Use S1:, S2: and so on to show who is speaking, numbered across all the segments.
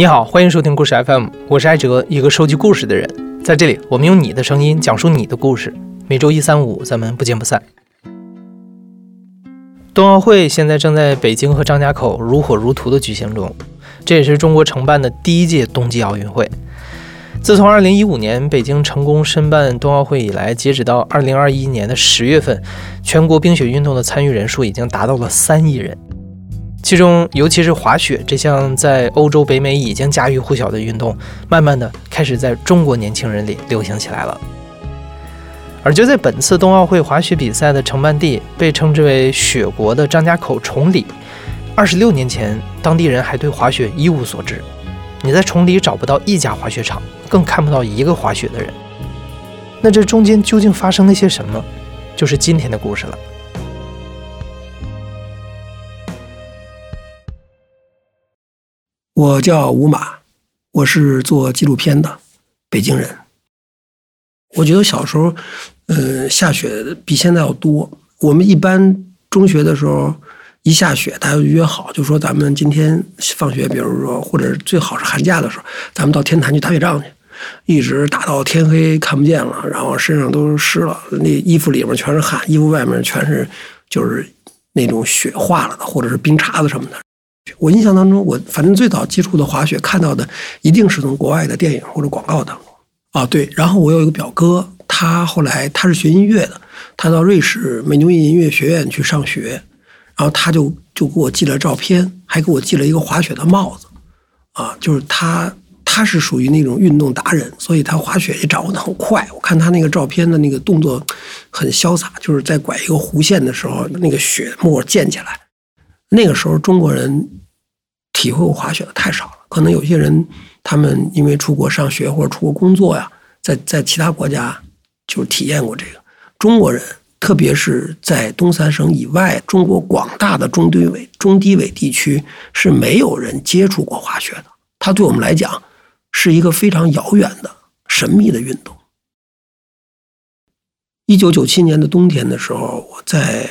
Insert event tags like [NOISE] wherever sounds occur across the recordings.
S1: 你好，欢迎收听故事 FM，我是艾哲，一个收集故事的人。在这里，我们用你的声音讲述你的故事。每周一、三、五，咱们不见不散。冬奥会现在正在北京和张家口如火如荼的举行中，这也是中国承办的第一届冬季奥运会。自从2015年北京成功申办冬奥会以来，截止到2021年的十月份，全国冰雪运动的参与人数已经达到了三亿人。其中，尤其是滑雪这项在欧洲、北美已经家喻户晓的运动，慢慢的开始在中国年轻人里流行起来了。而就在本次冬奥会滑雪比赛的承办地，被称之为“雪国”的张家口崇礼，二十六年前，当地人还对滑雪一无所知。你在崇礼找不到一家滑雪场，更看不到一个滑雪的人。那这中间究竟发生了些什么？就是今天的故事了。
S2: 我叫吴马，我是做纪录片的，北京人。我觉得小时候，呃，下雪比现在要多。我们一般中学的时候，一下雪，大家就约好，就说咱们今天放学，比如说或者最好是寒假的时候，咱们到天坛去打雪仗去，一直打到天黑看不见了，然后身上都湿了，那衣服里面全是汗，衣服外面全是就是那种雪化了的，或者是冰碴子什么的。我印象当中，我反正最早接触的滑雪看到的，一定是从国外的电影或者广告当中。啊，对。然后我有一个表哥，他后来他是学音乐的，他到瑞士美纽音乐学院去上学，然后他就就给我寄了照片，还给我寄了一个滑雪的帽子。啊，就是他他是属于那种运动达人，所以他滑雪也掌握的很快。我看他那个照片的那个动作很潇洒，就是在拐一个弧线的时候，那个雪沫溅起来。那个时候中国人体会过滑雪的太少了，可能有些人他们因为出国上学或者出国工作呀，在在其他国家就体验过这个。中国人，特别是在东三省以外，中国广大的中低纬中低纬地区是没有人接触过滑雪的。它对我们来讲是一个非常遥远的神秘的运动。一九九七年的冬天的时候，我在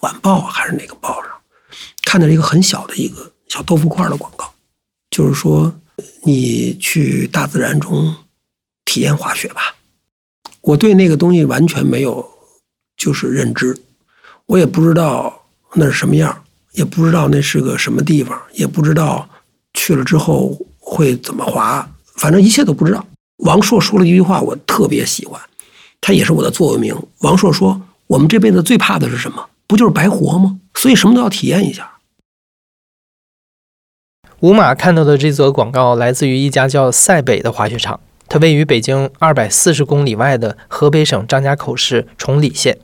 S2: 晚报还是哪个报上。看到了一个很小的一个小豆腐块的广告，就是说你去大自然中体验滑雪吧。我对那个东西完全没有就是认知，我也不知道那是什么样，也不知道那是个什么地方，也不知道去了之后会怎么滑，反正一切都不知道。王朔说了一句话，我特别喜欢，他也是我的座右铭。王朔说：“我们这辈子最怕的是什么？不就是白活吗？所以什么都要体验一下。”
S1: 吴马看到的这则广告来自于一家叫塞北的滑雪场，它位于北京二百四十公里外的河北省张家口市崇礼县。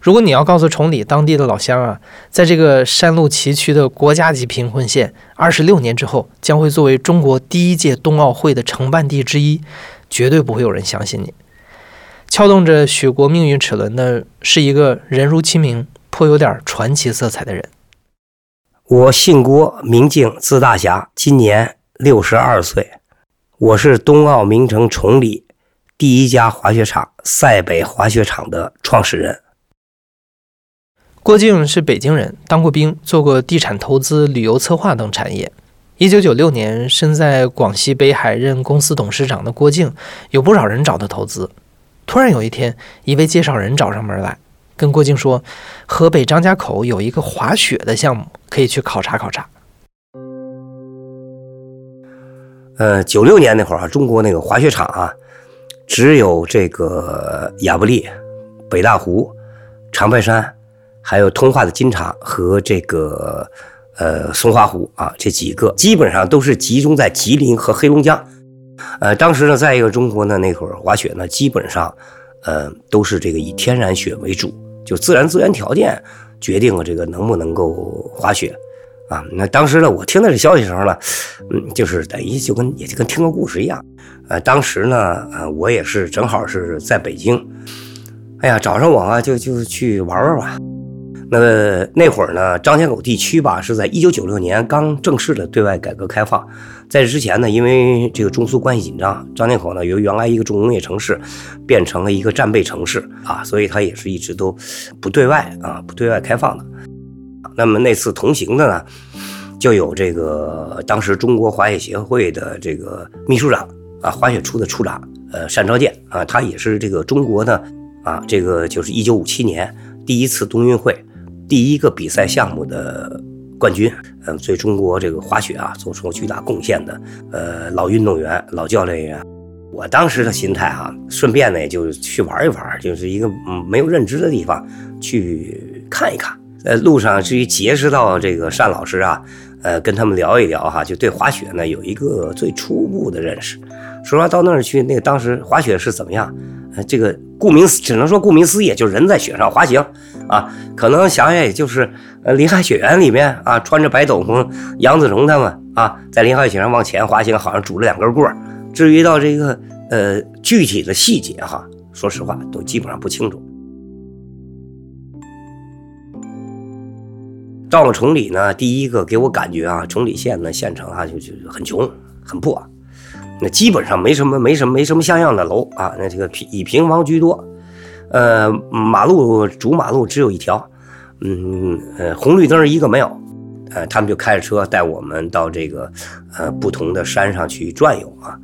S1: 如果你要告诉崇礼当地的老乡啊，在这个山路崎岖的国家级贫困县，二十六年之后将会作为中国第一届冬奥会的承办地之一，绝对不会有人相信你。撬动着雪国命运齿轮的是一个人如其名，颇有点传奇色彩的人。
S3: 我姓郭，名静，字大侠，今年六十二岁。我是冬奥名城崇礼第一家滑雪场塞北滑雪场的创始人。
S1: 郭靖是北京人，当过兵，做过地产投资、旅游策划等产业。一九九六年，身在广西北海任公司董事长的郭靖，有不少人找他投资。突然有一天，一位介绍人找上门来。跟郭靖说，河北张家口有一个滑雪的项目，可以去考察考察。
S3: 呃，九六年那会儿啊，中国那个滑雪场啊，只有这个亚布力、北大湖、长白山，还有通化的金茶和这个呃松花湖啊，这几个基本上都是集中在吉林和黑龙江。呃，当时呢，在一个中国呢，那会儿滑雪呢，基本上呃都是这个以天然雪为主。就自然资源条件决定了这个能不能够滑雪啊？那当时呢，我听到这消息时候呢，嗯，就是等于就跟也就跟听个故事一样。呃，当时呢，呃，我也是正好是在北京，哎呀，找上我啊，就就去玩玩吧。那那会儿呢，张家口地区吧，是在一九九六年刚正式的对外改革开放。在这之前呢，因为这个中苏关系紧张，张家口呢由原来一个重工业城市，变成了一个战备城市啊，所以它也是一直都不对外啊，不对外开放的。那么那次同行的呢，就有这个当时中国滑雪协会的这个秘书长啊，滑雪处的处长，呃，单昭健啊，他也是这个中国的啊，这个就是一九五七年第一次冬运会第一个比赛项目的冠军，嗯，对中国这个滑雪啊做出巨大贡献的呃老运动员、老教练员。我当时的心态啊，顺便呢也就去玩一玩，就是一个没有认知的地方去看一看。呃路上至于结识到这个单老师啊，呃，跟他们聊一聊哈，就对滑雪呢有一个最初步的认识。说实话，到那儿去，那个当时滑雪是怎么样？呃，这个顾名思，只能说顾名思义，就人在雪上滑行啊。可能想想，也就是呃林海雪原里面啊，穿着白斗篷，杨子荣他们啊，在林海雪上往前滑行，好像拄着两根棍儿。至于到这个呃具体的细节哈，说实话都基本上不清楚。到了崇礼呢，第一个给我感觉啊，崇礼县呢县城啊就就很穷很破，那基本上没什么没什么没什么像样的楼啊，那这个平以平房居多，呃马路主马路只有一条，嗯呃红绿灯一个没有，呃他们就开着车带我们到这个呃不同的山上去转悠啊。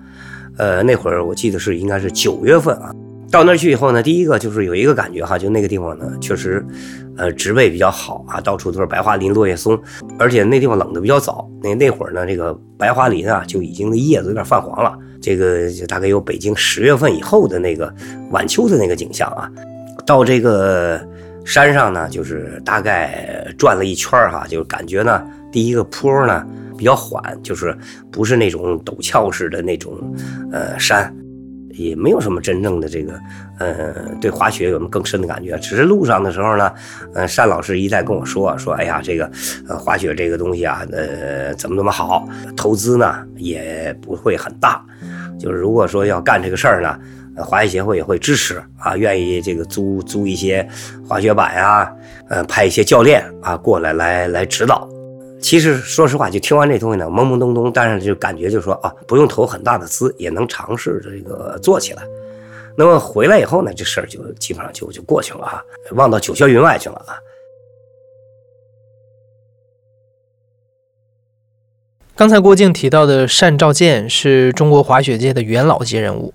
S3: 呃，那会儿我记得是应该是九月份啊，到那儿去以后呢，第一个就是有一个感觉哈，就那个地方呢，确实，呃，植被比较好啊，到处都是白桦林、落叶松，而且那地方冷的比较早，那那会儿呢，这个白桦林啊就已经叶子有点泛黄了，这个就大概有北京十月份以后的那个晚秋的那个景象啊。到这个山上呢，就是大概转了一圈哈，就感觉呢，第一个坡呢。比较缓，就是不是那种陡峭式的那种，呃，山，也没有什么真正的这个，呃，对滑雪有什么更深的感觉。只是路上的时候呢，呃，单老师一再跟我说说，哎呀，这个，呃，滑雪这个东西啊，呃，怎么怎么好，投资呢也不会很大，就是如果说要干这个事儿呢，滑雪协会也会支持啊，愿意这个租租一些滑雪板呀，呃，派一些教练啊过来来来指导。其实说实话，就听完这东西呢，懵懵懂懂，但是就感觉就说啊，不用投很大的资，也能尝试这个做起来。那么回来以后呢，这事儿就基本上就就过去了啊，忘到九霄云外去了啊。
S1: 刚才郭靖提到的单兆健是中国滑雪界的元老级人物。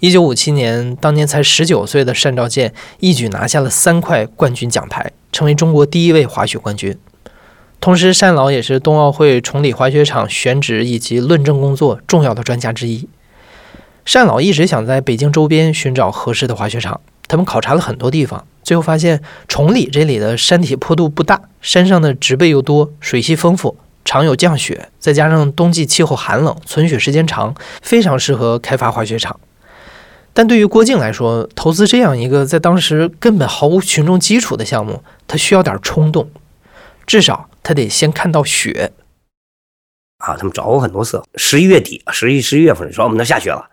S1: 一九五七年，当年才十九岁的单兆健一举拿下了三块冠军奖牌，成为中国第一位滑雪冠军。同时，单老也是冬奥会崇礼滑雪场选址以及论证工作重要的专家之一。单老一直想在北京周边寻找合适的滑雪场，他们考察了很多地方，最后发现崇礼这里的山体坡度不大，山上的植被又多，水系丰富，常有降雪，再加上冬季气候寒冷，存雪时间长，非常适合开发滑雪场。但对于郭靖来说，投资这样一个在当时根本毫无群众基础的项目，他需要点冲动。至少他得先看到雪
S3: 啊！他们找我很多次，十一月底、十一、十一月份说我们那下雪了，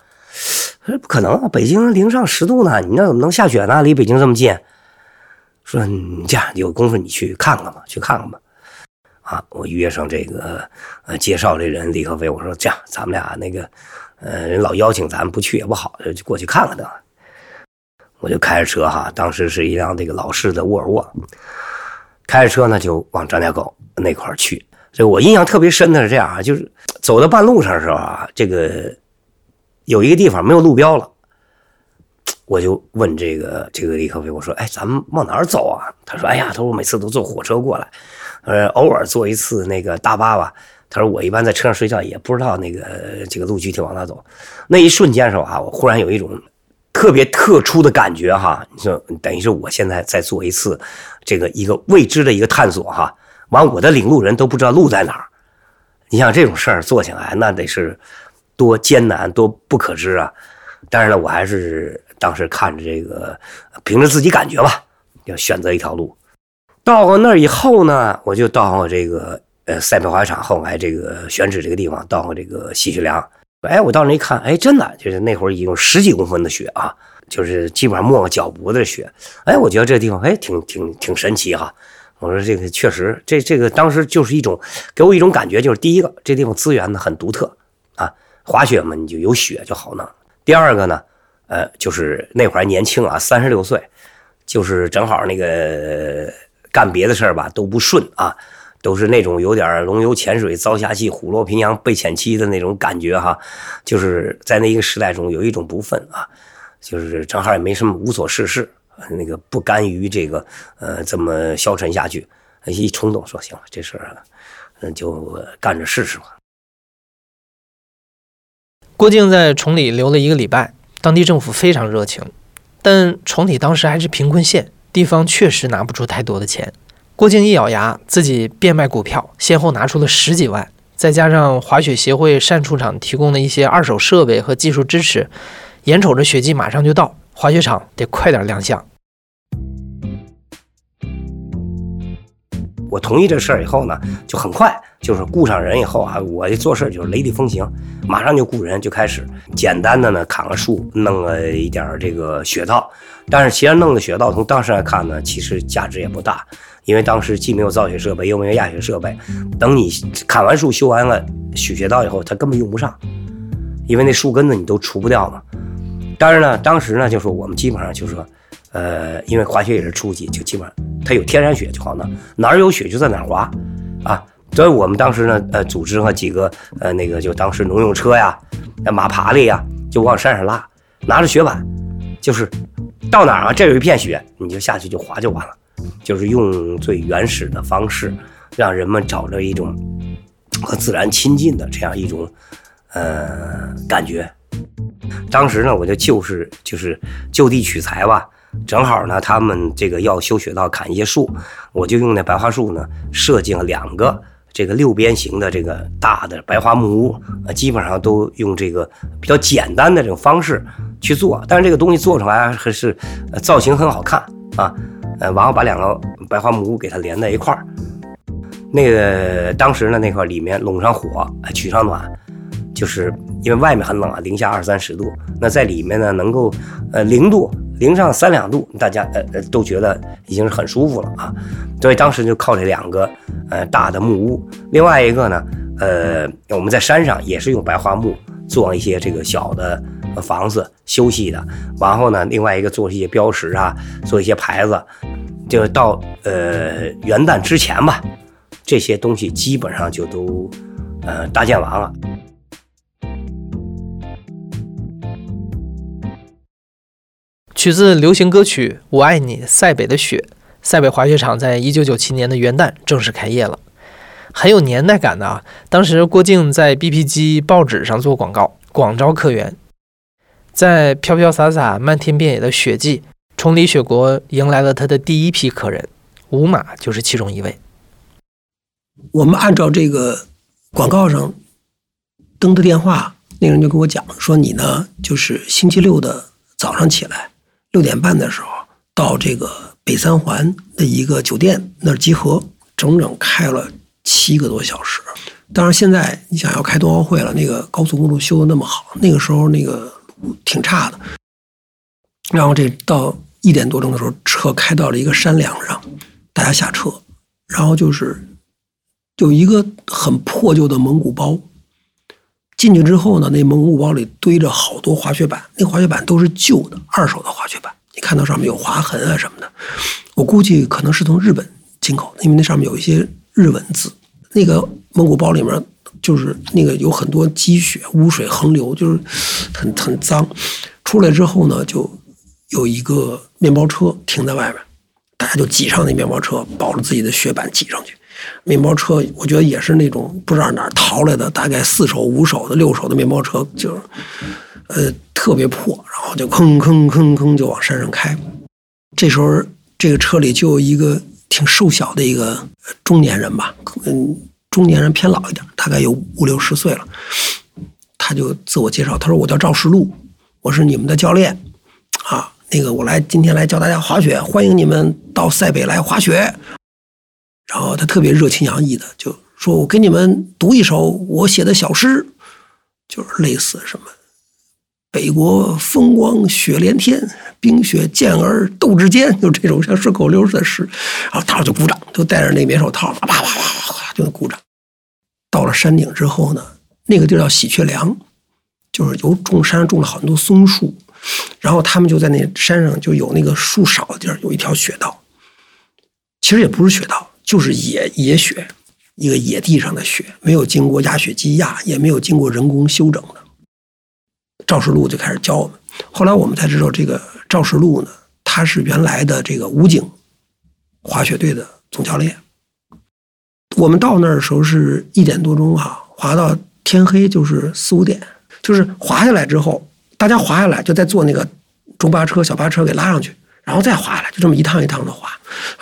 S3: 说不可能啊，北京零上十度呢，你那怎么能下雪呢？离北京这么近，说你这样有功夫你去看看吧，去看看吧。啊，我约上这个呃介绍这人李克飞，我说这样咱们俩那个呃人老邀请咱们不去也不好，就过去看看得了。我就开着车哈，当时是一辆这个老式的沃尔沃。开着车呢，就往张家口那块儿去。这我印象特别深的是这样啊，就是走到半路上的时候啊，这个有一个地方没有路标了，我就问这个这个李克飞，我说：“哎，咱们往哪儿走啊？”他说：“哎呀，他说我每次都坐火车过来，呃，偶尔坐一次那个大巴吧。”他说：“我一般在车上睡觉，也不知道那个这个路具体往哪走。”那一瞬间的时候啊，我忽然有一种。特别特殊的感觉哈，你说等于是我现在在做一次这个一个未知的一个探索哈，完我的领路人都不知道路在哪儿，你像这种事儿做起来那得是多艰难多不可知啊！但是呢，我还是当时看着这个，凭着自己感觉吧，要选择一条路。到了那儿以后呢，我就到这个呃赛北滑雪场后来这个选址这个地方，到这个西雪梁。哎，我到那一看，哎，真的就是那会儿已经有十几公分的雪啊，就是基本上没个脚脖子的雪。哎，我觉得这地方哎，挺挺挺神奇哈。我说这个确实，这这个当时就是一种给我一种感觉，就是第一个，这地方资源呢很独特啊，滑雪嘛你就有雪就好弄。第二个呢，呃，就是那会儿年轻啊，三十六岁，就是正好那个干别的事儿吧都不顺啊。都是那种有点龙游浅水、遭虾戏、虎落平阳被犬欺的那种感觉哈，就是在那一个时代中有一种不忿啊，就是正好也没什么无所事事，那个不甘于这个呃这么消沉下去，一冲动说行了，这事儿嗯就干着试试吧。
S1: 郭靖在崇礼留了一个礼拜，当地政府非常热情，但崇礼当时还是贫困县，地方确实拿不出太多的钱。郭靖一咬牙，自己变卖股票，先后拿出了十几万，再加上滑雪协会善处长提供的一些二手设备和技术支持，眼瞅着雪季马上就到，滑雪场得快点亮相。
S3: 我同意这事儿以后呢，就很快就是雇上人以后啊，我一做事就是雷厉风行，马上就雇人就开始简单的呢砍个树，弄了一点这个雪道。但是其实弄的雪道从当时来看呢，其实价值也不大，因为当时既没有造雪设备，又没有压雪设备。等你砍完树修完了雪雪道以后，它根本用不上，因为那树根子你都除不掉嘛。当然呢，当时呢就说我们基本上就是说。呃，因为滑雪也是初级，就基本上它有天然雪就好呢，哪儿有雪就在哪儿滑，啊，所以我们当时呢，呃，组织了几个呃那个就当时农用车呀、马爬犁呀，就往山上拉，拿着雪板，就是到哪儿啊，这有一片雪，你就下去就滑就完了，就是用最原始的方式，让人们找着一种和自然亲近的这样一种呃感觉。当时呢，我就就是就是就地取材吧。正好呢，他们这个要修雪道，砍一些树，我就用那白桦树呢，设计了两个这个六边形的这个大的白桦木屋，呃，基本上都用这个比较简单的这种方式去做，但是这个东西做出来还是造型很好看啊，呃，然后把两个白桦木屋给它连在一块儿，那个当时呢，那块里面拢上火，取上暖，就是因为外面很冷啊，零下二三十度，那在里面呢，能够呃零度。零上三两度，大家呃呃都觉得已经是很舒服了啊，所以当时就靠这两个呃大的木屋，另外一个呢，呃我们在山上也是用白桦木做一些这个小的房子休息的，然后呢另外一个做一些标识啊，做一些牌子，就到呃元旦之前吧，这些东西基本上就都呃搭建完了。
S1: 取自流行歌曲《我爱你》，塞北的雪，塞北滑雪场在一九九七年的元旦正式开业了，很有年代感的啊！当时郭靖在 BP 机报纸上做广告，广招客源。在飘飘洒洒、漫天遍野的雪季，崇礼雪国迎来了他的第一批客人，五马就是其中一位。
S2: 我们按照这个广告上登的电话，那人就跟我讲说：“你呢，就是星期六的早上起来。”六点半的时候到这个北三环的一个酒店那儿集合，整整开了七个多小时。当然，现在你想要开冬奥会了，那个高速公路修的那么好，那个时候那个挺差的。然后这到一点多钟的时候，车开到了一个山梁上，大家下车，然后就是有一个很破旧的蒙古包。进去之后呢，那蒙古包里堆着好多滑雪板，那滑雪板都是旧的、二手的滑雪板。你看到上面有划痕啊什么的，我估计可能是从日本进口，因为那上面有一些日文字。那个蒙古包里面就是那个有很多积雪，污水横流，就是很很脏。出来之后呢，就有一个面包车停在外面，大家就挤上那面包车，抱着自己的雪板挤上去。面包车，我觉得也是那种不知道哪儿淘来的，大概四手、五手的、六手的面包车，就，呃，特别破，然后就吭吭吭吭就往山上开。这时候，这个车里就有一个挺瘦小的一个中年人吧，嗯，中年人偏老一点，大概有五六十岁了。他就自我介绍，他说：“我叫赵世禄，我是你们的教练，啊，那个我来今天来教大家滑雪，欢迎你们到塞北来滑雪。”然后他特别热情洋溢的就说：“我给你们读一首我写的小诗，就是类似什么‘北国风光雪连天，冰雪健儿斗志坚’，就这种像顺口溜似的诗。然后大伙就鼓掌，就戴着那棉手套，啪啪啪啪啪就鼓掌。到了山顶之后呢，那个地儿叫喜鹊梁，就是有种山上种了很多松树，然后他们就在那山上就有那个树少的地儿有一条雪道，其实也不是雪道。”就是野野雪，一个野地上的雪，没有经过压雪机压，也没有经过人工修整的。赵世禄就开始教我们。后来我们才知道，这个赵世禄呢，他是原来的这个武警滑雪队的总教练。我们到那儿的时候是一点多钟哈，滑到天黑就是四五点，就是滑下来之后，大家滑下来就在坐那个中巴车、小巴车给拉上去，然后再滑下来，就这么一趟一趟的滑。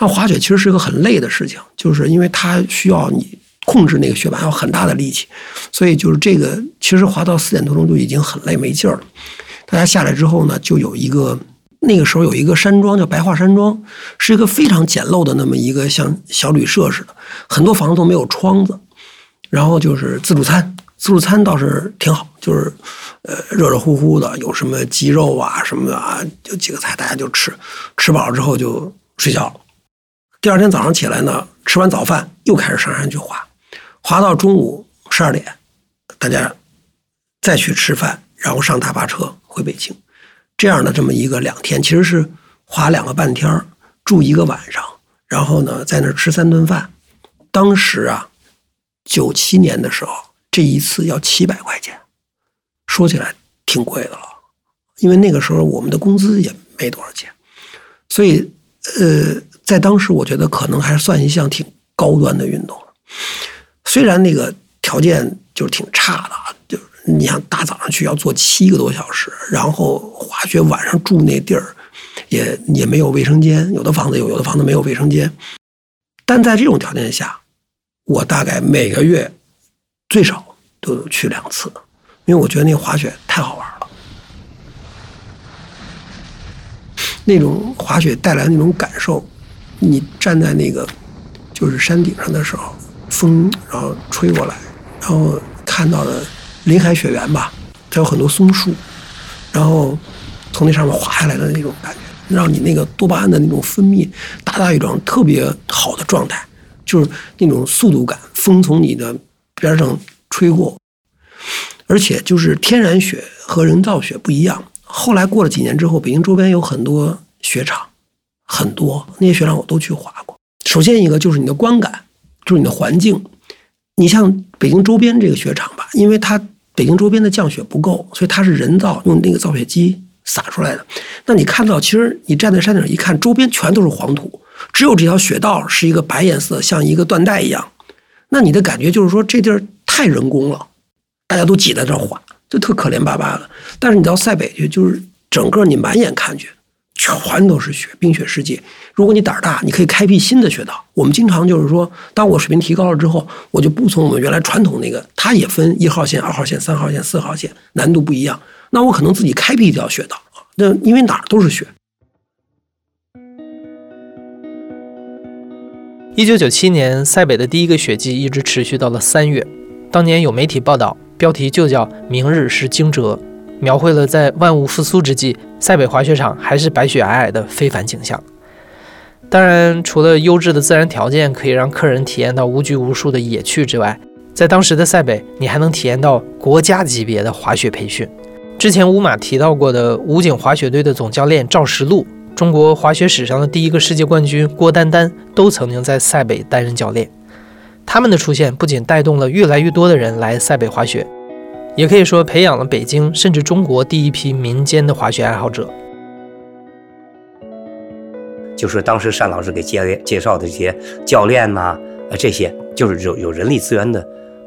S2: 那滑雪其实是一个很累的事情，就是因为它需要你控制那个雪板，要很大的力气，所以就是这个其实滑到四点多钟就已经很累没劲儿了。大家下来之后呢，就有一个那个时候有一个山庄叫白桦山庄，是一个非常简陋的那么一个像小旅社似的，很多房子都没有窗子，然后就是自助餐，自助餐倒是挺好，就是呃热热乎乎的，有什么鸡肉啊什么的啊，就几个菜大家就吃，吃饱了之后就睡觉了。第二天早上起来呢，吃完早饭又开始上山去滑，滑到中午十二点，大家再去吃饭，然后上大巴车回北京。这样的这么一个两天，其实是滑两个半天儿住一个晚上，然后呢在那儿吃三顿饭。当时啊，九七年的时候，这一次要七百块钱，说起来挺贵的了，因为那个时候我们的工资也没多少钱，所以呃。在当时，我觉得可能还算一项挺高端的运动了。虽然那个条件就是挺差的啊，就你想大早上去要坐七个多小时，然后滑雪晚上住那地儿，也也没有卫生间，有的房子有，有的房子没有卫生间。但在这种条件下，我大概每个月最少都有去两次，因为我觉得那滑雪太好玩了，那种滑雪带来的那种感受。你站在那个就是山顶上的时候，风然后吹过来，然后看到的林海雪原吧，它有很多松树，然后从那上面滑下来的那种感觉，让你那个多巴胺的那种分泌达到一种特别好的状态，就是那种速度感，风从你的边上吹过，而且就是天然雪和人造雪不一样。后来过了几年之后，北京周边有很多雪场。很多那些雪场我都去滑过。首先一个就是你的观感，就是你的环境。你像北京周边这个雪场吧，因为它北京周边的降雪不够，所以它是人造用那个造雪机撒出来的。那你看到，其实你站在山顶一看，周边全都是黄土，只有这条雪道是一个白颜色，像一个缎带一样。那你的感觉就是说，这地儿太人工了，大家都挤在这滑，就特可怜巴巴的。但是你到塞北去，就是整个你满眼看去。全都是雪，冰雪世界。如果你胆儿大，你可以开辟新的雪道。我们经常就是说，当我水平提高了之后，我就不从我们原来传统那个，它也分一号线、二号线、三号线、四号线，难度不一样。那我可能自己开辟一条雪道。那因为哪儿都是雪。
S1: 一九九七年，塞北的第一个雪季一直持续到了三月。当年有媒体报道，标题就叫“明日是惊蛰”。描绘了在万物复苏之际，塞北滑雪场还是白雪皑皑的非凡景象。当然，除了优质的自然条件可以让客人体验到无拘无束的野趣之外，在当时的塞北，你还能体验到国家级别的滑雪培训。之前乌马提到过的武警滑雪队的总教练赵石路，中国滑雪史上的第一个世界冠军郭丹丹，都曾经在塞北担任教练。他们的出现不仅带动了越来越多的人来塞北滑雪。也可以说培养了北京甚至中国第一批民间的滑雪爱好者。
S3: 就是当时单老师给介介绍的这些教练呐，呃，这些就是有有人力资源的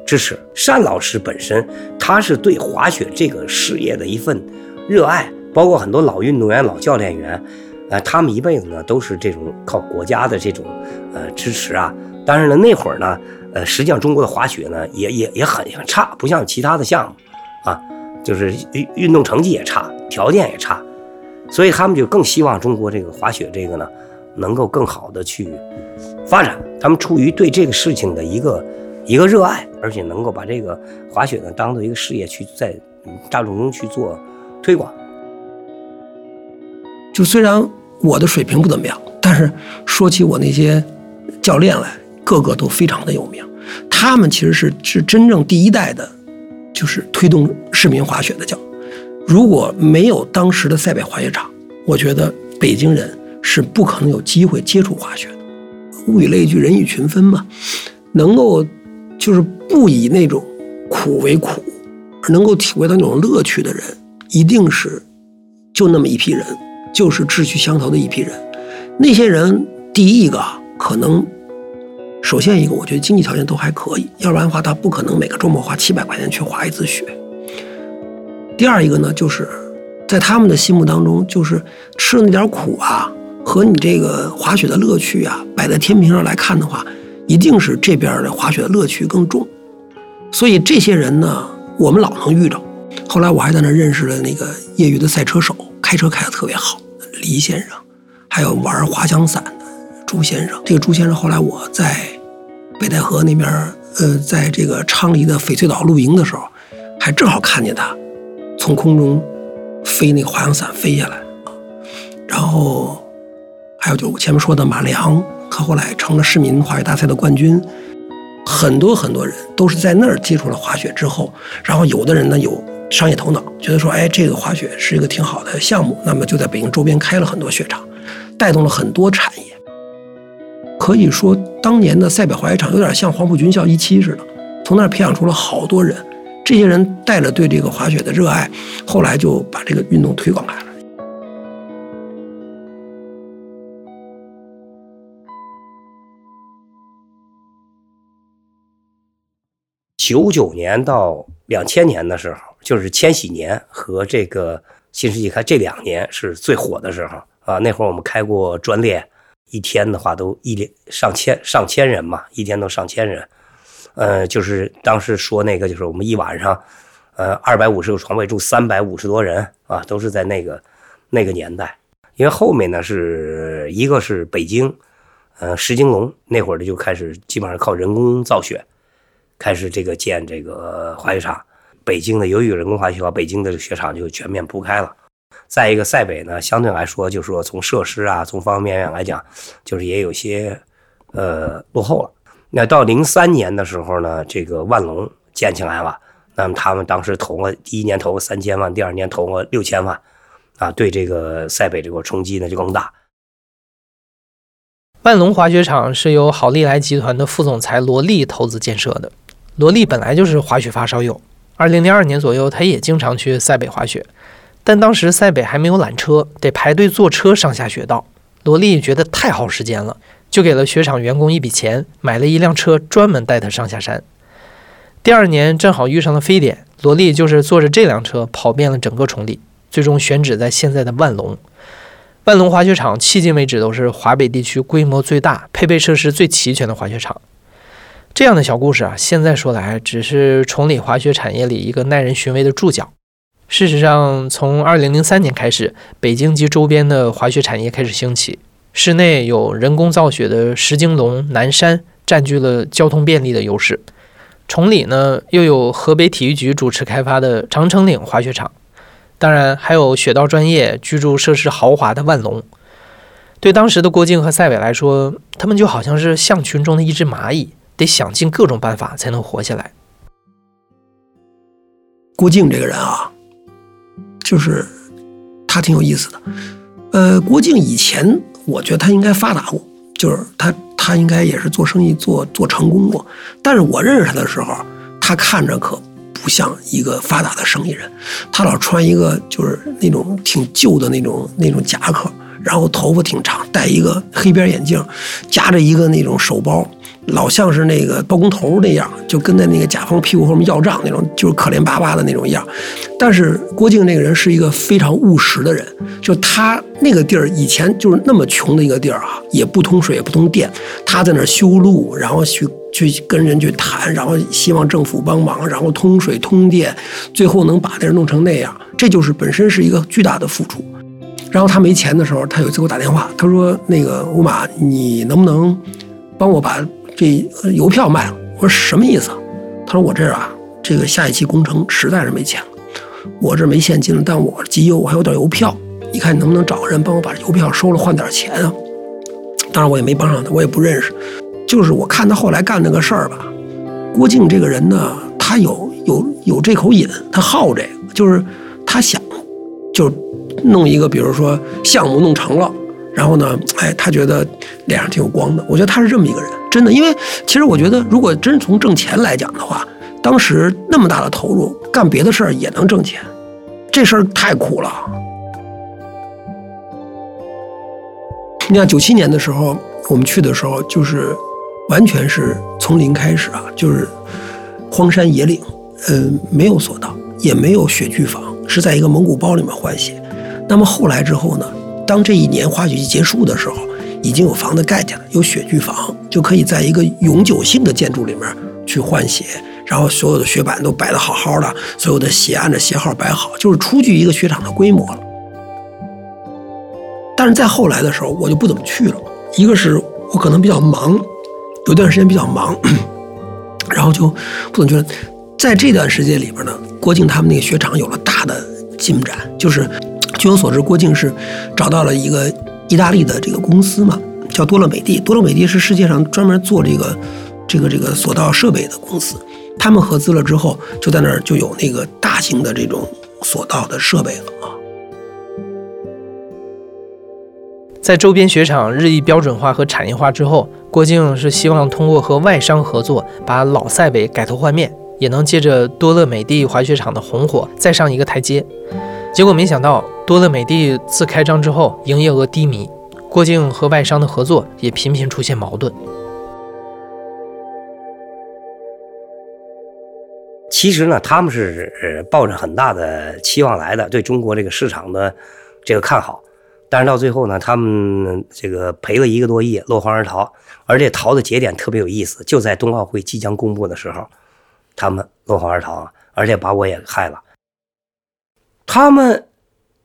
S3: 支持。单老师本身他是对滑雪这个事业的一份热爱，包括很多老运动员、老教练员，呃，他们一辈子呢都是这种靠国家的这种呃支持啊。但是呢，那会儿呢。呃，实际上中国的滑雪呢，也也也很很差，不像其他的项目，啊，就是运运动成绩也差，条件也差，所以他们就更希望中国这个滑雪这个呢，能够更好的去发展。他们出于对这个事情的一个一个热爱，而且能够把这个滑雪呢当做一个事业去在大众中去做推广。
S2: 就虽然我的水平不怎么样，但是说起我那些教练来。个个都非常的有名，他们其实是是真正第一代的，就是推动市民滑雪的教。如果没有当时的塞北滑雪场，我觉得北京人是不可能有机会接触滑雪的。物以类聚，人以群分嘛，能够就是不以那种苦为苦，能够体会到那种乐趣的人，一定是就那么一批人，就是志趣相投的一批人。那些人，第一个可能，首先一个，我觉得经济条件都还可以，要不然的话，他不可能每个周末花七百块钱去滑一次雪。第二一个呢，就是在他们的心目当中，就是吃的那点苦啊，和你这个滑雪的乐趣啊，摆在天平上来看的话，一定是这边的滑雪的乐趣更重。所以这些人呢，我们老能遇着。后来我还在那认识了那个业余的赛车手，开车开的特别好，黎先生，还有玩滑翔伞朱先生。这个朱先生后来我在北戴河那边，呃，在这个昌黎的翡翠岛露营的时候，还正好看见他。从空中飞那个滑翔伞飞下来啊，然后还有就是我前面说的马良，他后来成了市民滑雪大赛的冠军。很多很多人都是在那儿接触了滑雪之后，然后有的人呢有商业头脑，觉得说，哎，这个滑雪是一个挺好的项目，那么就在北京周边开了很多雪场，带动了很多产业。可以说，当年的塞北滑雪场有点像黄埔军校一期似的，从那儿培养出了好多人。这些人带着对这个滑雪的热爱，后来就把这个运动推广开了。
S3: 九九年到两千年的时候，就是千禧年和这个新世纪开这两年是最火的时候啊。那会儿我们开过专列，一天的话都一连上千上千人嘛，一天都上千人。呃，就是当时说那个，就是我们一晚上，呃，二百五十个床位住三百五十多人啊，都是在那个那个年代。因为后面呢是一个是北京，呃，石金龙那会儿的就开始基本上靠人工造雪，开始这个建这个滑雪场。北京的由于人工滑雪，北京的雪场就全面铺开了。再一个塞北呢，相对来说就是说从设施啊，从方方面面来讲，就是也有些呃落后了。那到零三年的时候呢，这个万隆建起来了。那么他们当时投了第一年投了三千万，第二年投了六千万，啊，对这个塞北这个冲击呢就更大。
S1: 万隆滑雪场是由好利来集团的副总裁罗丽投资建设的。罗丽本来就是滑雪发烧友，二零零二年左右，他也经常去塞北滑雪，但当时塞北还没有缆车，得排队坐车上下雪道。罗莉觉得太耗时间了。就给了雪场员工一笔钱，买了一辆车，专门带他上下山。第二年正好遇上了非典，罗莉就是坐着这辆车跑遍了整个崇礼，最终选址在现在的万隆。万隆滑雪场迄今为止都是华北地区规模最大、配备设施最齐全的滑雪场。这样的小故事啊，现在说来只是崇礼滑雪产业里一个耐人寻味的注脚。事实上，从2003年开始，北京及周边的滑雪产业开始兴起。室内有人工造雪的石京龙、南山占据了交通便利的优势。崇礼呢，又有河北体育局主持开发的长城岭滑雪场，当然还有雪道专业、居住设施豪华的万隆。对当时的郭靖和赛伟来说，他们就好像是象群中的一只蚂蚁，得想尽各种办法才能活下来。
S2: 郭靖这个人啊，就是他挺有意思的。呃，郭靖以前。我觉得他应该发达过，就是他他应该也是做生意做做成功过。但是我认识他的时候，他看着可不像一个发达的生意人。他老穿一个就是那种挺旧的那种那种夹克，然后头发挺长，戴一个黑边眼镜，夹着一个那种手包。老像是那个包工头那样，就跟在那个甲方屁股后面要账那种，就是可怜巴巴的那种样。但是郭靖那个人是一个非常务实的人，就他那个地儿以前就是那么穷的一个地儿啊，也不通水也不通电，他在那儿修路，然后去去跟人去谈，然后希望政府帮忙，然后通水通电，最后能把那儿弄成那样，这就是本身是一个巨大的付出。然后他没钱的时候，他有一次给我打电话，他说：“那个吴马，你能不能帮我把？”这邮票卖了，我说什么意思？他说我这儿啊，这个下一期工程实在是没钱了，我这没现金了，但我急邮，我还有点邮票，你看你能不能找个人帮我把邮票收了换点钱啊？当然我也没帮上他，我也不认识，就是我看他后来干那个事儿吧。郭靖这个人呢，他有有有这口瘾，他好这个，就是他想就弄一个，比如说项目弄成了，然后呢，哎，他觉得脸上挺有光的。我觉得他是这么一个人，真的。因为其实我觉得，如果真从挣钱来讲的话，当时那么大的投入，干别的事儿也能挣钱，这事儿太苦了。你看九七年的时候，我们去的时候，就是完全是从零开始啊，就是荒山野岭，呃，没有索道，也没有雪具房，是在一个蒙古包里面换鞋。那么后来之后呢？当这一年滑雪季结束的时候，已经有房子盖起来，有雪具房，就可以在一个永久性的建筑里面去换鞋，然后所有的雪板都摆得好好的，所有的鞋按照鞋号摆好，就是初具一个雪场的规模了。但是再后来的时候，我就不怎么去了，一个是我可能比较忙，有段时间比较忙，然后就不怎么去了，在这段时间里边呢，郭靖他们那个雪场有了大的进展，就是。据我所知，郭靖是找到了一个意大利的这个公司嘛，叫多乐美蒂。多乐美蒂是世界上专门做这个、这个、这个索道设备的公司。他们合资了之后，就在那儿就有那个大型的这种索道的设备了啊。
S1: 在周边雪场日益标准化和产业化之后，郭靖是希望通过和外商合作，把老塞北改头换面，也能借着多乐美蒂滑雪场的红火，再上一个台阶。结果没想到，多乐美地自开张之后，营业额低迷，郭靖和外商的合作也频频出现矛盾。
S3: 其实呢，他们是抱着很大的期望来的，对中国这个市场的这个看好，但是到最后呢，他们这个赔了一个多亿，落荒而逃。而且逃的节点特别有意思，就在冬奥会即将公布的时候，他们落荒而逃，而且把我也害了。他们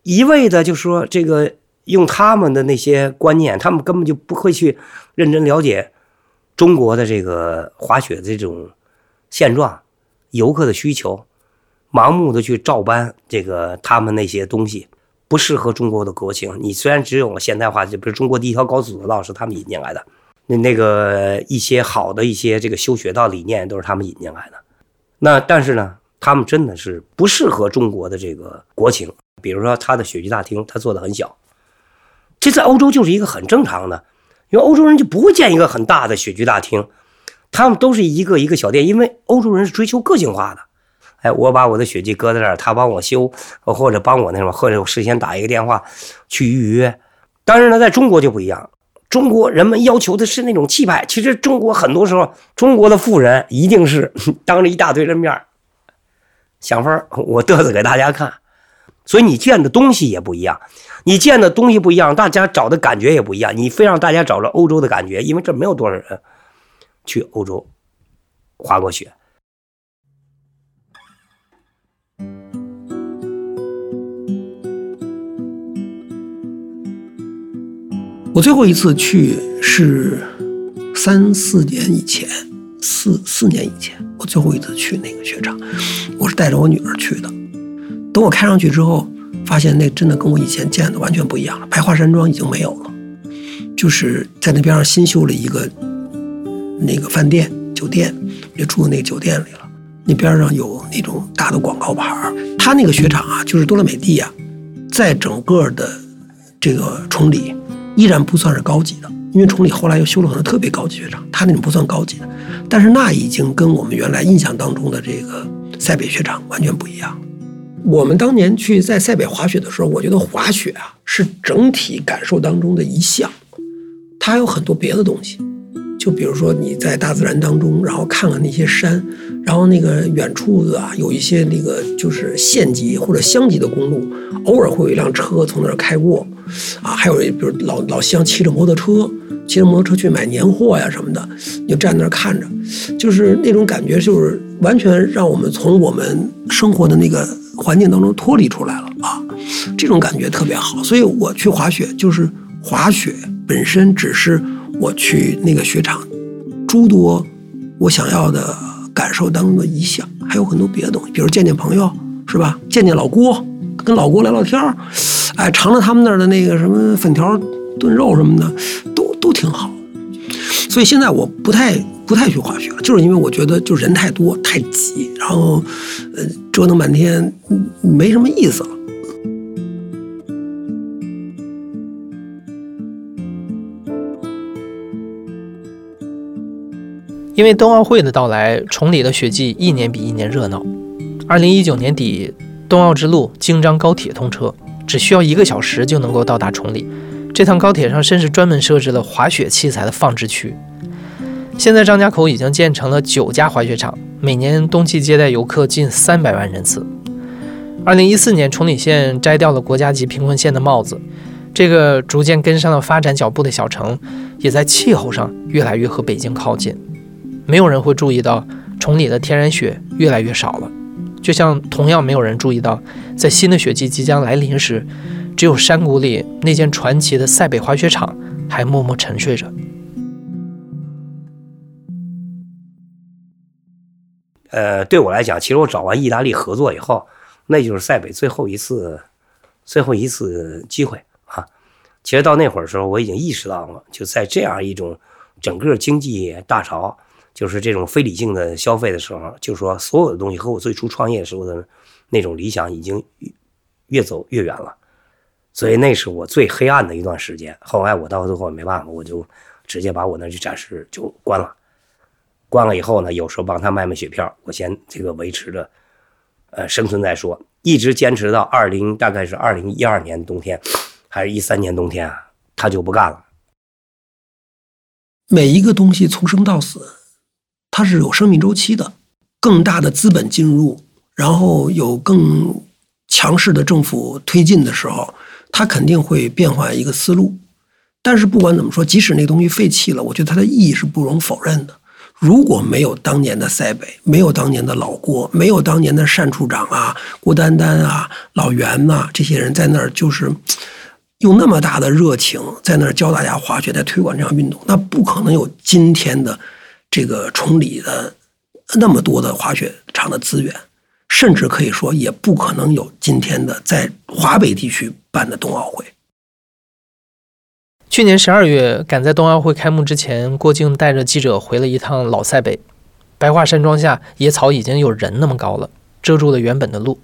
S3: 一味的就说这个用他们的那些观念，他们根本就不会去认真了解中国的这个滑雪的这种现状、游客的需求，盲目的去照搬这个他们那些东西，不适合中国的国情。你虽然只有现代化，就比如中国第一条高速索道是他们引进来的，那那个一些好的一些这个修雪道理念都是他们引进来的。那但是呢？他们真的是不适合中国的这个国情，比如说他的雪具大厅，他做的很小，这在欧洲就是一个很正常的，因为欧洲人就不会建一个很大的雪具大厅，他们都是一个一个小店，因为欧洲人是追求个性化的。哎，我把我的雪具搁在这儿，他帮我修，或者帮我那什么，或者我事先打一个电话去预约。但是呢，在中国就不一样，中国人们要求的是那种气派。其实中国很多时候，中国的富人一定是 [LAUGHS] 当着一大堆人面想法我嘚瑟给大家看，所以你见的东西也不一样，你见的东西不一样，大家找的感觉也不一样。你非让大家找着欧洲的感觉，因为这没有多少人去欧洲滑过雪。
S2: 我最后一次去是三四年以前，四四年以前。最后一次去那个雪场，我是带着我女儿去的。等我开上去之后，发现那真的跟我以前见的完全不一样了。白桦山庄已经没有了，就是在那边上新修了一个那个饭店酒店，也住那个酒店里了。那边上有那种大的广告牌。他那个雪场啊，就是多乐美地啊，在整个的这个崇礼依然不算是高级的。因为崇礼后来又修了很多特别高级雪场，它那种不算高级的，但是那已经跟我们原来印象当中的这个塞北雪场完全不一样。我们当年去在塞北滑雪的时候，我觉得滑雪啊是整体感受当中的一项，它还有很多别的东西。就比如说你在大自然当中，然后看看那些山，然后那个远处的啊，有一些那个就是县级或者乡级的公路，偶尔会有一辆车从那儿开过，啊，还有比如老老乡骑着摩托车，骑着摩托车去买年货呀什么的，你就站那儿看着，就是那种感觉，就是完全让我们从我们生活的那个环境当中脱离出来了啊，这种感觉特别好。所以我去滑雪，就是滑雪本身只是。我去那个雪场，诸多我想要的感受当中的一项，还有很多别的东西，比如见见朋友，是吧？见见老郭，跟老郭聊聊天儿，哎，尝尝他们那儿的那个什么粉条炖肉什么的，都都挺好。所以现在我不太不太去滑雪了，就是因为我觉得就人太多太挤，然后呃折腾半天没什么意思了。
S1: 因为冬奥会的到来，崇礼的雪季一年比一年热闹。二零一九年底，冬奥之路京张高铁通车，只需要一个小时就能够到达崇礼。这趟高铁上甚至专门设置了滑雪器材的放置区。现在张家口已经建成了九家滑雪场，每年冬季接待游客近三百万人次。二零一四年，崇礼县摘掉了国家级贫困县的帽子，这个逐渐跟上了发展脚步的小城，也在气候上越来越和北京靠近。没有人会注意到崇礼的天然雪越来越少了，就像同样没有人注意到，在新的雪季即将来临时。只有山谷里那间传奇的塞北滑雪场还默默沉睡着。
S3: 呃，对我来讲，其实我找完意大利合作以后，那就是塞北最后一次、最后一次机会啊。其实到那会儿时候，我已经意识到了，就在这样一种整个经济大潮，就是这种非理性的消费的时候，就说所有的东西和我最初创业时候的那种理想已经越走越远了。所以那是我最黑暗的一段时间。后来我到最后没办法，我就直接把我那去展示就关了。关了以后呢，有时候帮他卖卖雪票，我先这个维持着，呃，生存再说。一直坚持到二零，大概是二零一二年冬天，还是一三年冬天啊，他就不干了。
S2: 每一个东西从生到死，它是有生命周期的。更大的资本进入，然后有更强势的政府推进的时候。它肯定会变换一个思路，但是不管怎么说，即使那东西废弃了，我觉得它的意义是不容否认的。如果没有当年的塞北，没有当年的老郭，没有当年的单处长啊、郭丹丹啊、老袁呐这些人在那儿，就是用那么大的热情在那儿教大家滑雪，在推广这项运动，那不可能有今天的这个崇礼的那么多的滑雪场的资源。甚至可以说，也不可能有今天的在华北地区办的冬奥会。
S1: 去年十二月，赶在冬奥会开幕之前，郭靖带着记者回了一趟老塞北。白桦山庄下，野草已经有人那么高了，遮住了原本的路。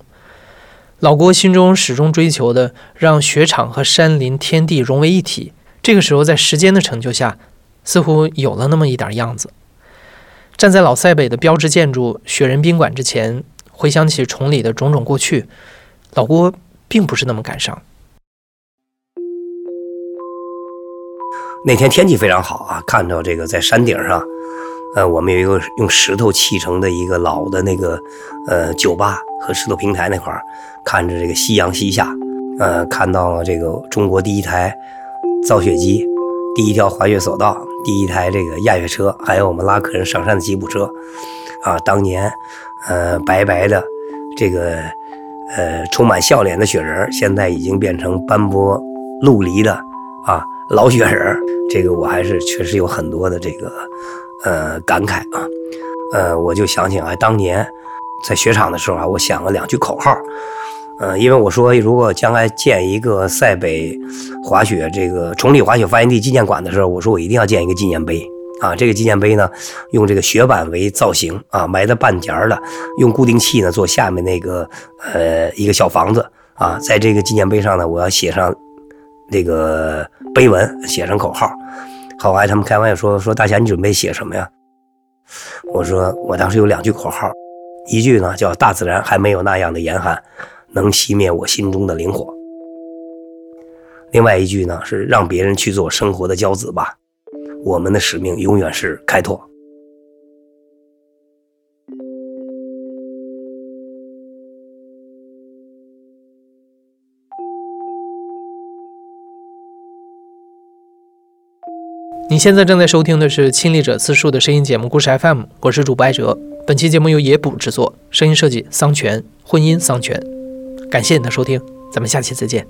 S1: 老郭心中始终追求的，让雪场和山林天地融为一体。这个时候，在时间的成就下，似乎有了那么一点样子。站在老塞北的标志建筑雪人宾馆之前。回想起崇礼的种种过去，老郭并不是那么感伤。
S3: 那天天气非常好啊，看到这个在山顶上，呃，我们有一个用石头砌成的一个老的那个呃酒吧和石头平台那块儿，看着这个夕阳西下，呃，看到了这个中国第一台造雪机、第一条滑雪索道、第一台这个亚雪车，还有我们拉客人上山的吉普车，啊，当年。呃，白白的，这个呃，充满笑脸的雪人，现在已经变成斑驳陆离的啊老雪人。这个我还是确实有很多的这个呃感慨啊。呃，我就想起来当年在雪场的时候啊，我想了两句口号。呃，因为我说如果将来建一个塞北滑雪这个崇礼滑雪发源地纪念馆的时候，我说我一定要建一个纪念碑。啊，这个纪念碑呢，用这个雪板为造型啊，埋在半截儿的，用固定器呢做下面那个呃一个小房子啊，在这个纪念碑上呢，我要写上那个碑文，写上口号。后来他们开玩笑说说大侠你准备写什么呀？我说我当时有两句口号，一句呢叫大自然还没有那样的严寒，能熄灭我心中的灵火。另外一句呢是让别人去做生活的骄子吧。我们的使命永远是开拓。
S1: 你现在正在收听的是《亲历者自述》的声音节目《故事 FM》，我是主播艾哲。本期节目由野捕制作，声音设计桑泉，混音桑泉。感谢你的收听，咱们下期再见。